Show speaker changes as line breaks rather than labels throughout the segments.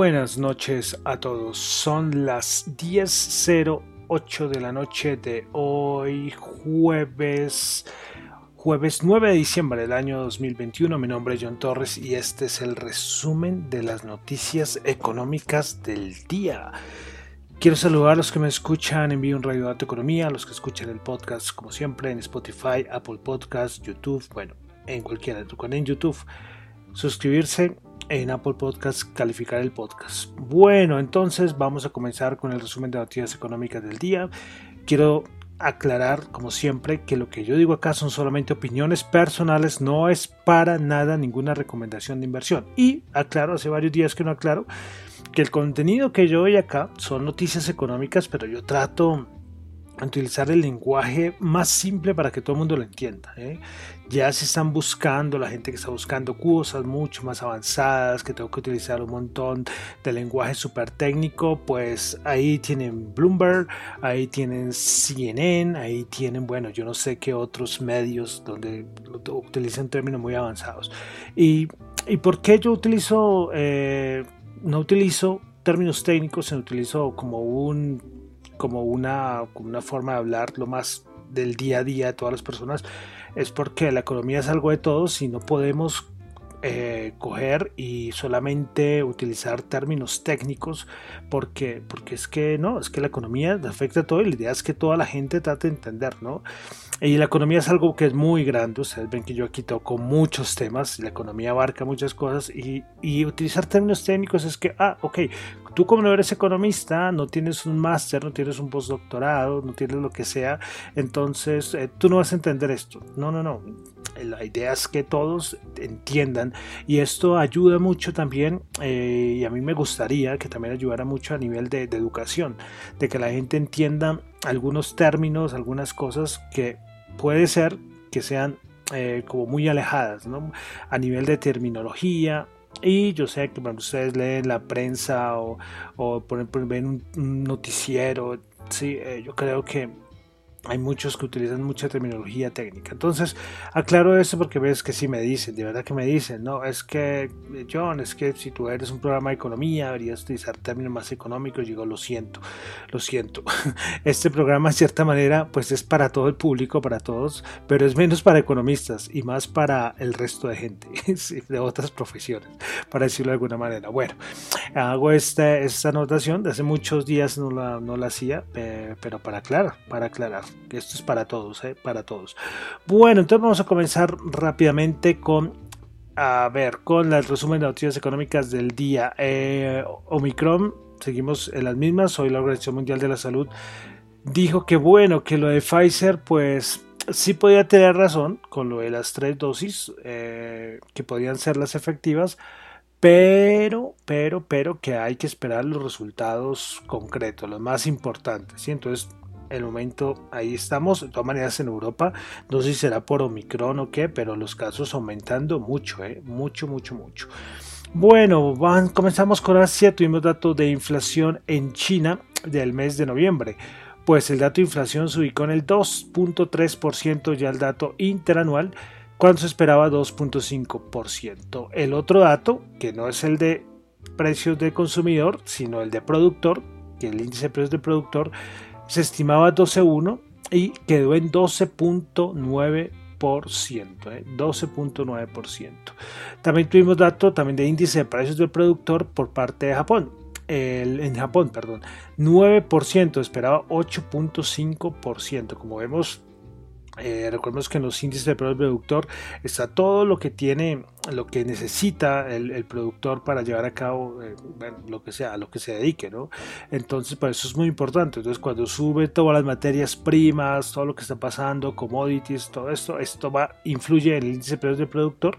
Buenas noches a todos. Son las 10.08 de la noche de hoy, jueves, jueves 9 de diciembre del año 2021. Mi nombre es John Torres y este es el resumen de las noticias económicas del día. Quiero saludar a los que me escuchan en vivo en Radio Dato Economía, a los que escuchan el podcast como siempre en Spotify, Apple Podcast, YouTube, bueno, en cualquiera, en YouTube. Suscribirse en Apple Podcast calificar el podcast. Bueno, entonces vamos a comenzar con el resumen de noticias económicas del día. Quiero aclarar, como siempre, que lo que yo digo acá son solamente opiniones personales, no es para nada ninguna recomendación de inversión. Y aclaro, hace varios días que no aclaro, que el contenido que yo doy acá son noticias económicas, pero yo trato utilizar el lenguaje más simple para que todo el mundo lo entienda. ¿eh? Ya se están buscando, la gente que está buscando cosas mucho más avanzadas, que tengo que utilizar un montón de lenguaje súper técnico, pues ahí tienen Bloomberg, ahí tienen CNN, ahí tienen, bueno, yo no sé qué otros medios donde utilizan términos muy avanzados. ¿Y, y por qué yo utilizo, eh, no utilizo términos técnicos, sino utilizo como un como una, una forma de hablar lo más del día a día de todas las personas, es porque la economía es algo de todos y no podemos eh, coger y solamente utilizar términos técnicos porque, porque es que no, es que la economía afecta a todo y la idea es que toda la gente trate de entender, ¿no? Y la economía es algo que es muy grande, ustedes ven que yo aquí toco muchos temas, la economía abarca muchas cosas y, y utilizar términos técnicos es que, ah, ok, tú como no eres economista, no tienes un máster, no tienes un postdoctorado, no tienes lo que sea, entonces eh, tú no vas a entender esto. No, no, no. La idea es que todos entiendan y esto ayuda mucho también eh, y a mí me gustaría que también ayudara mucho a nivel de, educación, de que la gente entienda algunos términos, algunas cosas que puede ser que sean eh, como muy alejadas, ¿no? A nivel de terminología, y yo sé que cuando ustedes leen la prensa o, o por ejemplo ven un, noticiero, sí, eh, yo creo que hay muchos que utilizan mucha terminología técnica. Entonces, aclaro eso porque ves que sí me dicen, de verdad que me dicen, no, es que, John, es que si tú eres un programa de economía, deberías utilizar términos más económicos. Digo, lo siento, lo siento. Este programa, de cierta manera, pues es para todo el público, para todos, pero es menos para economistas y más para el resto de gente, de otras profesiones, para decirlo de alguna manera. Bueno, hago esta, esta anotación, de hace muchos días no la, no la hacía, eh, pero para aclarar, para aclarar que esto es para todos, ¿eh? para todos. Bueno, entonces vamos a comenzar rápidamente con, a ver, con el resumen de noticias económicas del día. Eh, Omicron, seguimos en las mismas, hoy la Organización Mundial de la Salud dijo que bueno, que lo de Pfizer, pues sí podía tener razón con lo de las tres dosis, eh, que podían ser las efectivas, pero, pero, pero que hay que esperar los resultados concretos, los más importantes. ¿sí? Entonces, el momento ahí estamos, de todas maneras en Europa, no sé si será por Omicron o qué, pero los casos aumentando mucho, ¿eh? mucho, mucho, mucho. Bueno, comenzamos con Asia, tuvimos datos de inflación en China del mes de noviembre. Pues el dato de inflación se ubicó en el 2.3%, ya el dato interanual, cuando se esperaba 2.5%. El otro dato, que no es el de precios de consumidor, sino el de productor, que el índice de precios de productor, se estimaba 12.1 y quedó en 12.9%. 12.9%. ¿eh? También tuvimos datos también de índice de precios del productor por parte de Japón. en Japón, perdón, 9%, esperaba 8.5%. Como vemos, Eh, recordemos que en los índices de del productor está todo lo que tiene, lo que necesita el, productor para llevar a cabo eh, lo que sea, a lo que se dedique, ¿no? Entonces, por eso es muy importante. Entonces, cuando sube todas las materias primas, todo lo que está pasando, commodities, todo esto, esto va, influye en el índice de precios productor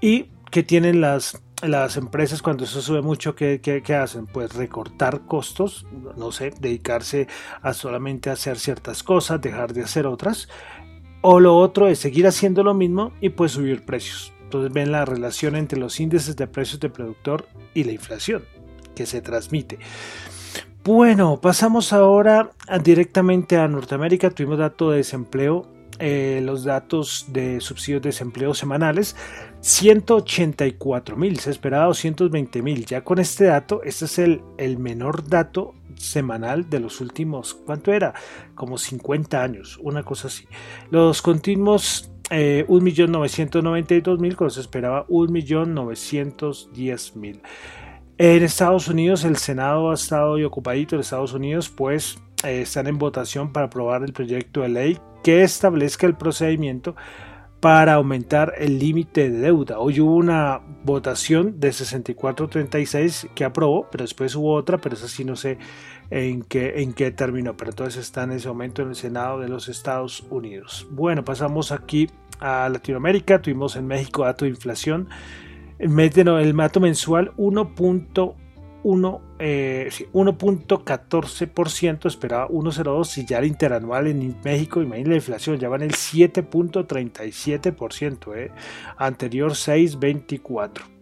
y que tienen las las empresas cuando eso sube mucho, ¿qué, ¿qué, hacen? Pues recortar costos, no sé, dedicarse a solamente hacer ciertas cosas, dejar de hacer otras. O lo otro es seguir haciendo lo mismo y pues subir precios. Entonces ven la relación entre los índices de precios de productor y la inflación que se transmite. Bueno, pasamos ahora directamente a Norteamérica. Tuvimos dato de desempleo eh, los datos de subsidios de desempleo semanales, 184 mil, se esperaba 220 mil. Ya con este dato, este es el, el menor dato semanal de los últimos, ¿cuánto era? Como 50 años, una cosa así. Los continuos eh, 1.992.000 cuando se esperaba 1.910.000. En Estados Unidos el Senado ha estado y ocupadito en Estados Unidos pues eh, están en votación para aprobar el proyecto de ley que establezca el procedimiento para aumentar el límite de deuda. Hoy hubo una votación de 64-36 que aprobó, pero después hubo otra, pero esa sí no sé en qué, en qué terminó. Pero entonces está en ese momento en el Senado de los Estados Unidos. Bueno, pasamos aquí a Latinoamérica. Tuvimos en México dato de inflación. El, el dato mensual 1. 1.14%, eh, esperaba 1.02 y ya el interanual en México, imagínense la inflación, ya va en el 7.37%, eh, anterior 6.24%.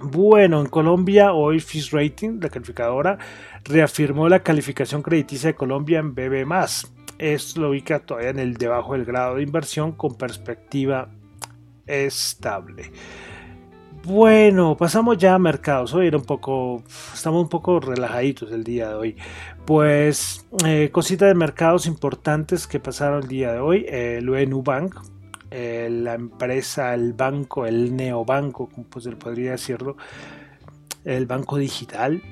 Bueno, en Colombia hoy Fish Rating, la calificadora, reafirmó la calificación crediticia de Colombia en BB+. Esto lo ubica todavía en el debajo del grado de inversión con perspectiva estable. Bueno, pasamos ya a mercados. Hoy era un poco, estamos un poco relajaditos el día de hoy. Pues eh, cositas de mercados importantes que pasaron el día de hoy. el Nubank, eh, la empresa, el banco, el neobanco, como pues podría decirlo, el banco digital,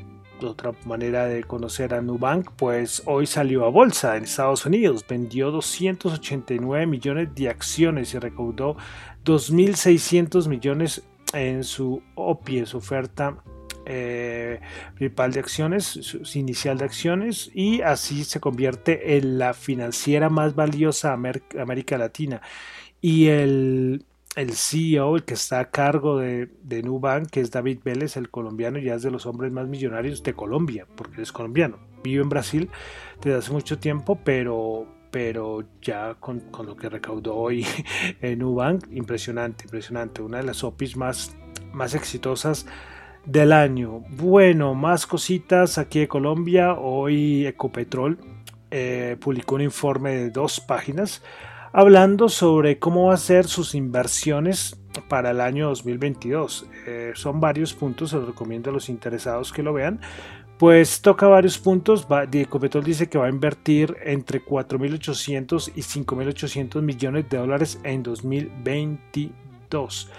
otra manera de conocer a Nubank, pues hoy salió a bolsa en Estados Unidos, vendió 289 millones de acciones y recaudó 2.600 millones en su OPI, en su oferta eh, principal de acciones, su, inicial de acciones, y así se convierte en la financiera más valiosa de América Latina. Y el, el CEO, el que está a cargo de, de Nubank, que es David Vélez, el colombiano, ya es de los hombres más millonarios de Colombia, porque es colombiano. Vive en Brasil desde hace mucho tiempo, pero, pero ya con, lo que recaudó hoy en Nubank, impresionante, impresionante, una de las OPIs más, más exitosas del año. Bueno, más cositas aquí de Colombia, hoy Ecopetrol eh, publicó un informe de dos páginas hablando sobre cómo va a ser sus inversiones para el año 2022. Eh, son varios puntos, se los recomiendo a los interesados que lo vean, pues toca varios puntos. Ecopetrol dice que va a invertir entre 4.800 y 5.800 millones de dólares en 2022.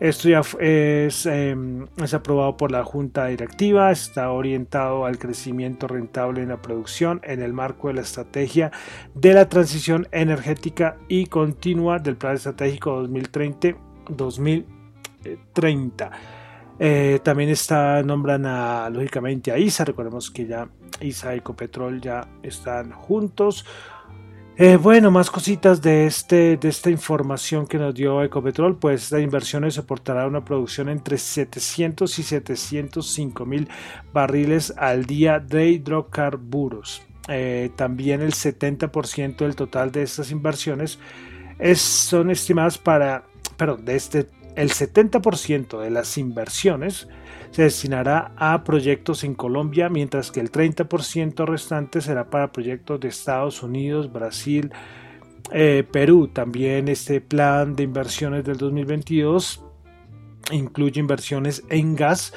Esto ya es, em, es, aprobado por la Junta Directiva, está orientado al crecimiento rentable en la producción en el marco de la estrategia de la transición energética y continua del Plan Estratégico 2030-2030. Eh, también está, nombran a, lógicamente a ISA, recordemos que ya ISA y Ecopetrol ya están juntos. Eh, bueno, más cositas de, este, de esta información que nos dio Ecopetrol, pues esta inversión soportará una producción entre 700 y 705 mil barriles al día de hidrocarburos. Eh, también el 70% del total de estas inversiones es, son estimadas para, perdón, de este el 70% de las inversiones se destinará a proyectos en Colombia, mientras que el 30% restante será para proyectos de Estados Unidos, Brasil, eh, Perú. También este plan de inversiones del 2022 incluye inversiones en gas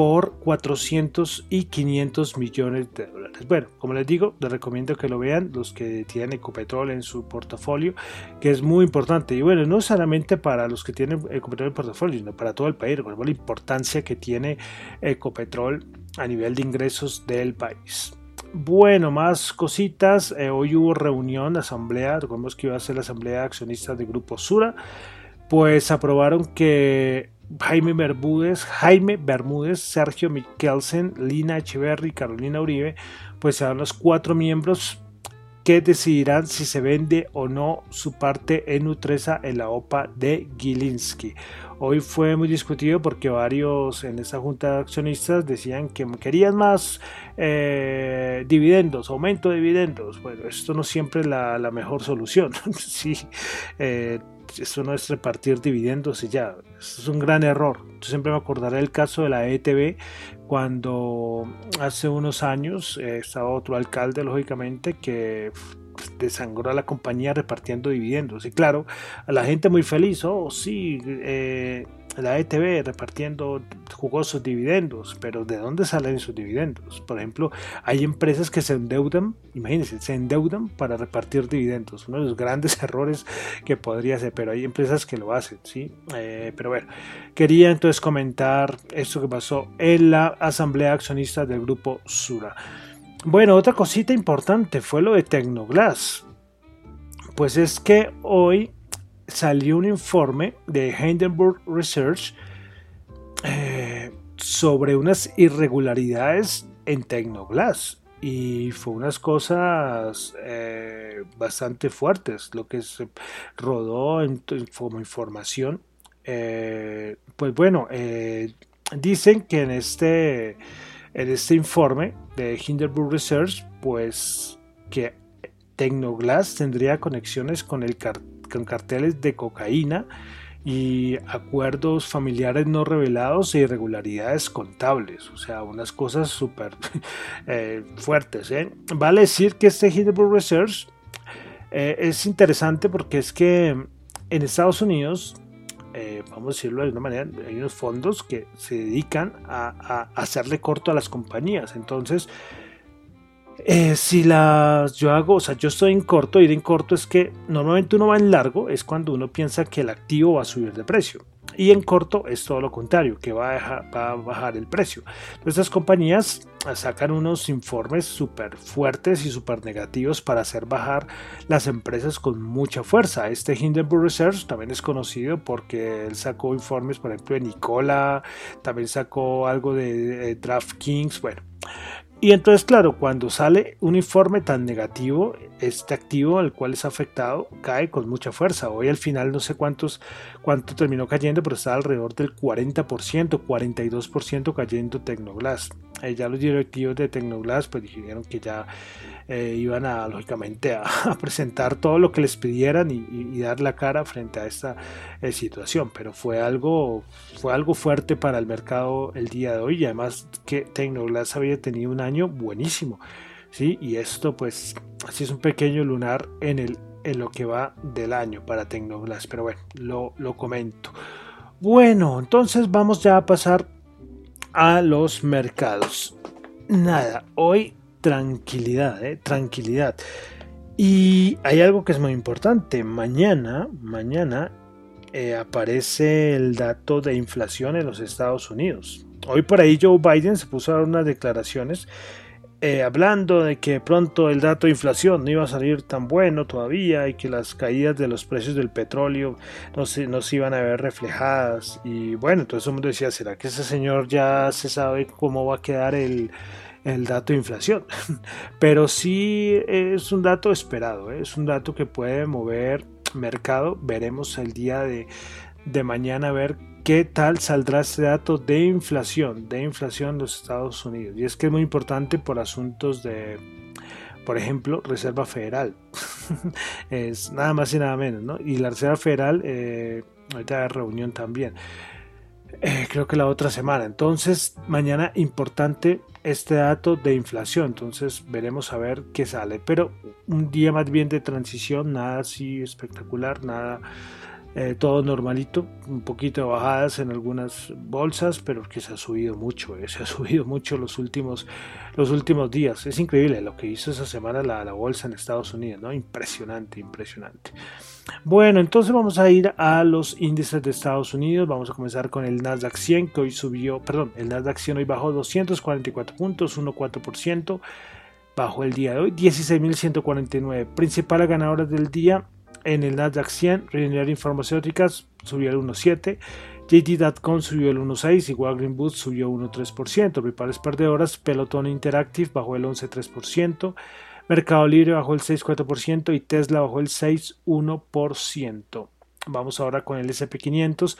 por 400 y 500 millones de dólares. Bueno, como les digo, les recomiendo que lo vean los que tienen Ecopetrol en su portafolio, que es muy importante. Y bueno, no solamente para los que tienen Ecopetrol en portafolio, sino para todo el país. Recordemos la importancia que tiene Ecopetrol a nivel de ingresos del país. Bueno, más cositas. Eh, hoy hubo reunión, asamblea. Recordemos que iba a ser la asamblea de accionistas del Grupo Sura. Pues aprobaron que Jaime Bermúdez, Jaime Bermúdez, Sergio Mikkelsen, Lina Echeverry, Carolina Uribe, pues serán los cuatro miembros que decidirán si se vende o no su parte en Nutresa en la OPA de Gilinski. Hoy fue muy discutido porque varios en esta junta de accionistas decían que querían más eh, dividendos, aumento de dividendos. Bueno, esto no siempre es la, mejor solución. sí, eh, eso no es repartir dividendos y ya, eso es un gran error. Yo siempre me acordaré del caso de la ETB cuando hace unos años eh, estaba otro alcalde, lógicamente, que desangró a la compañía repartiendo dividendos. Y claro, a la gente muy feliz, oh sí, eh, la ETB repartiendo jugosos dividendos, pero ¿de dónde salen esos dividendos? Por ejemplo, hay empresas que se endeudan, imagínense, se endeudan para repartir dividendos, uno de los grandes errores que podría ser, pero hay empresas que lo hacen, ¿sí? Eh, pero bueno, quería entonces comentar esto que pasó en la asamblea accionista del grupo Sura. Bueno, otra cosita importante fue lo de Tecnoglass. Pues es que hoy salió un informe de Hindenburg Research eh, sobre unas irregularidades en Tecnoglass y fue unas cosas eh, bastante fuertes lo que se rodó en, como información eh, pues bueno dicen que en este en este informe de Hindenburg Research, pues que Tecnoglass tendría conexiones con, el con carteles de cocaína y acuerdos familiares no revelados e irregularidades contables, o sea, unas cosas súper eh, fuertes. ¿eh? Vale decir que este Hindenburg Research eh, es interesante porque es que en Estados Unidos eh, vamos a decirlo de alguna manera, hay unos fondos que se dedican a, hacerle corto a las compañías. Entonces, eh, si las yo hago, o sea, yo estoy en corto, ir en corto es que normalmente uno va en largo, es cuando uno piensa que el activo va a subir de precio. Y en corto es todo lo contrario, que va a, bajar el precio. Estas compañías sacan unos informes súper fuertes y súper negativos para hacer bajar las empresas con mucha fuerza. Este Hindenburg Research también es conocido porque él sacó informes, por ejemplo, de Nicola, también sacó algo de, DraftKings, bueno. Y entonces, claro, cuando sale un informe tan negativo, este activo al cual es afectado cae con mucha fuerza. Hoy al final no sé cuántos, cuánto terminó cayendo, pero está alrededor del 40%, 42% cayendo Tecnoglass. Eh, ya los directivos de Tecnoglass pues dijeron que ya eh, iban a, lógicamente, a, presentar todo lo que les pidieran y, dar la cara frente a esta eh, situación. Pero fue algo, fue algo fuerte para el mercado el día de hoy y además que Tecnoglass había tenido un año buenísimo. ¿sí? Y esto pues así es un pequeño lunar en, el, en lo que va del año para Tecnoglass. Pero bueno, lo, lo comento. Bueno, entonces vamos ya a pasar a los mercados. Nada, hoy tranquilidad, ¿eh? tranquilidad. Y hay algo que es muy importante. Mañana, mañana eh, aparece el dato de inflación en los Estados Unidos. Hoy por ahí Joe Biden se puso a dar unas declaraciones eh, hablando de que pronto el dato de inflación no iba a salir tan bueno todavía y que las caídas de los precios del petróleo no se, no se iban a ver reflejadas. Y bueno, entonces el mundo decía, ¿será que ese señor ya se sabe cómo va a quedar el, el dato de inflación? Pero sí es un dato esperado, ¿eh? es un dato que puede mover mercado. Veremos el día de, de mañana a ver qué tal saldrá este dato de inflación, de inflación en los Estados Unidos. Y es que es muy importante por asuntos de, por ejemplo, Reserva Federal. es nada más y nada menos, ¿no? Y la Reserva Federal, eh, ahorita hay reunión también. Eh, creo que la otra semana. Entonces, mañana importante este dato de inflación. Entonces, veremos a ver qué sale. Pero un día más bien de transición, nada así espectacular, nada eh, todo normalito, un poquito de bajadas en algunas bolsas, pero que se ha subido mucho, eh, se ha subido mucho los últimos, los últimos días. Es increíble lo que hizo esa semana la, la, bolsa en Estados Unidos, ¿no? Impresionante, impresionante. Bueno, entonces vamos a ir a los índices de Estados Unidos. Vamos a comenzar con el Nasdaq 100 que hoy subió, perdón, el Nasdaq 100 hoy bajó 244 puntos, 1,4% bajo el día de hoy 16.149. Principales ganadoras del día en el Nasdaq 100, Regenerar Farmacéuticas subió el 1.7, JD.com subió el 1.6 y Walgreens Boots subió 1.3%. Principales perdedoras, Peloton Interactive bajó el 11.3%, Mercado Libre bajó el 6.4% y Tesla bajó el 6.1%. Vamos ahora con el SP500.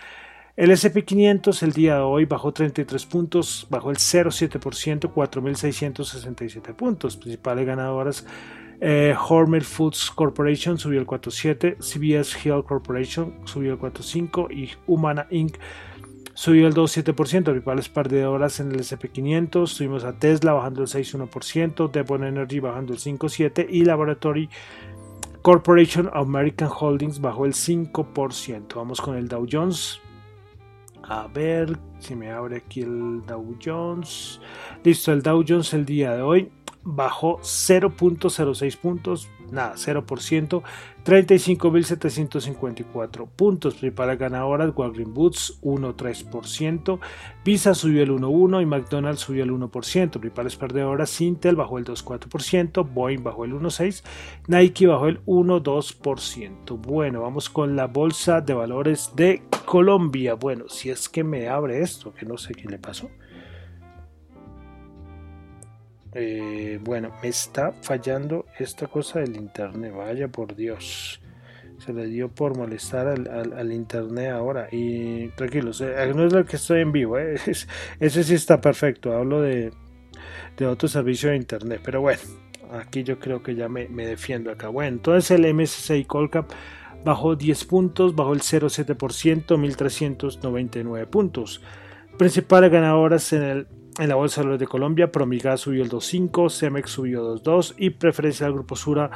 El SP500 el día de hoy bajó 33 puntos, bajó el 0,7%, 4.667 puntos. Principales ganadoras, eh, Hormel Foods Corporation subió el 4.7, CBS Hill Corporation subió el 4.5 y Humana Inc. subió el 2.7%. Principales perdedoras en el SP500, tuvimos a Tesla bajando el 6.1%, Devon Energy bajando el 5.7% y Laboratory Corporation American Holdings bajó el 5%. Vamos con el Dow Jones a ver si me abre aquí el Dow Jones. Listo, el Dow Jones el día de hoy bajó 0.06 puntos, nada, 0%, 35.754 puntos. Principales ganadoras, Walgreens Boots 1.3%, Visa subió el 1.1% y McDonald's subió el 1%. Principales perdedoras, Intel bajó el 2.4%, Boeing bajó el 1.6%, Nike bajó el 1.2%. Bueno, vamos con la bolsa de valores de Colombia. Bueno, si es que me abre esto, que no sé qué le pasó. Eh, bueno, me está fallando esta cosa del internet, vaya por Dios. Se le dio por molestar al, internet ahora. Y tranquilos, eh, no es lo que estoy en vivo, eh, ese sí está perfecto. Hablo de, de otro servicio de internet, pero bueno, aquí yo creo que ya me, me defiendo acá. Bueno, entonces el MSCI Colcap bajó 10 puntos, bajó el 0,7%, 1399 puntos. Principales ganadoras en el en la Bolsa de de Colombia, Promigas subió el 2.5, Cemex subió 2.2 y Preferencia del Grupo Sura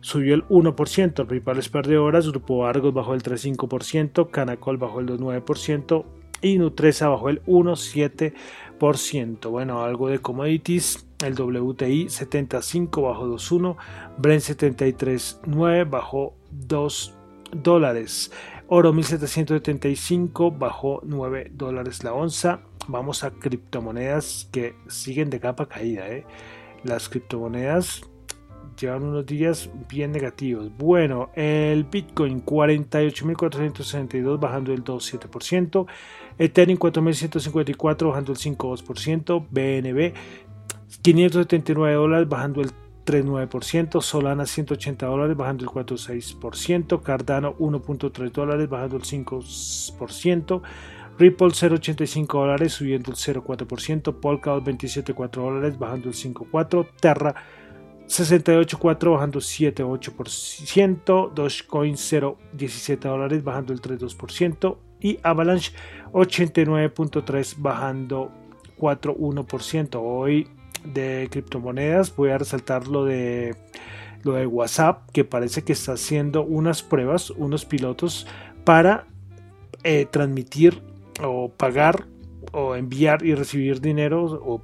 subió el 1%. Principales perdedoras, Grupo Argos bajó el 3.5%, Canacol bajó el 2.9% y Nutresa bajó el 1.7%. Bueno, algo de commodities, el WTI 75 bajó 2.1, Brent 73.9 bajó 2 dólares. Oro 1775 bajó 9 dólares la onza vamos a criptomonedas que siguen de capa caída. ¿eh? Las criptomonedas llevan unos días bien negativos. Bueno, el Bitcoin 48.462 bajando el 2,7%. Ethereum 4.154 bajando el 5,2%. BNB 579 dólares bajando el 3,9%, Solana 180 dólares bajando el 4,6%, Cardano 1.3 dólares bajando el 5%, Ripple 0.85 dólares subiendo el 0.4%, Polkadot 27.4 dólares bajando el 5.4%, Terra 68.4 bajando 7.8%, Dogecoin 0.17 dólares bajando el 3.2% y Avalanche 89.3 bajando 4.1%. Hoy de criptomonedas voy a resaltar lo de lo de WhatsApp que parece que está haciendo unas pruebas, unos pilotos para eh, transmitir o pagar o enviar y recibir dinero, o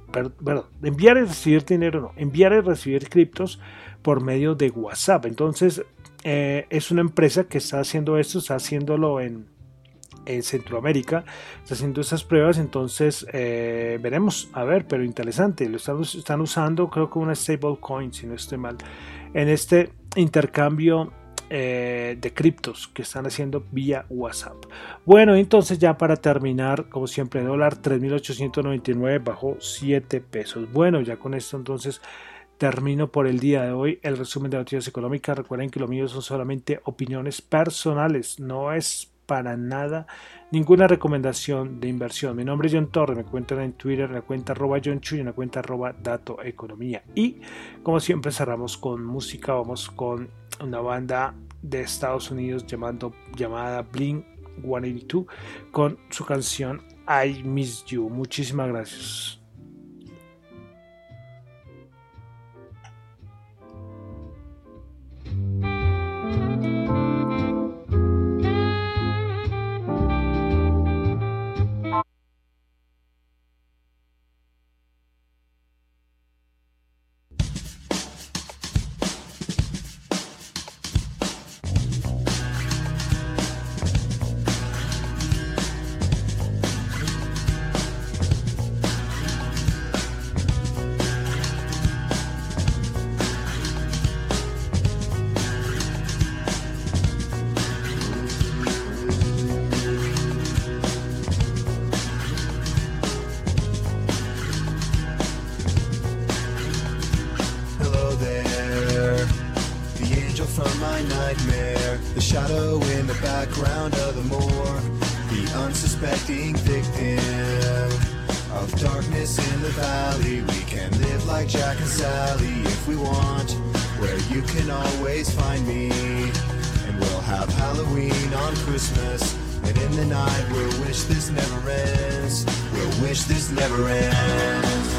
enviar y recibir dinero, no, enviar y recibir criptos por medio de WhatsApp. Entonces, eh, es una empresa que está haciendo esto, está haciéndolo en, en Centroamérica, está haciendo esas pruebas, entonces eh, veremos, a ver, pero interesante, lo están, están usando creo que una stablecoin, si no estoy mal, en este intercambio eh, de criptos que están haciendo vía WhatsApp. Bueno, entonces ya para terminar, como siempre, dólar 3.899 bajó 7 pesos. Bueno, ya con esto entonces termino por el día de hoy el resumen de noticias económicas. Recuerden que lo mío son solamente opiniones personales, no es para nada ninguna recomendación de inversión. Mi nombre es John Torres, me encuentran en Twitter la cuenta arroba John Chu y en la cuenta arroba Dato Economía. Y como siempre cerramos con música, vamos con una banda de Estados Unidos llamando, llamada Blink 182 con su canción I Miss You. Muchísimas gracias.
Shadow in the background of the moor. The unsuspecting victim of darkness in the valley. We can live like Jack and Sally if we want. Where you can always find me. And we'll have Halloween on Christmas. And in the night we'll wish this never ends. We'll wish this never ends.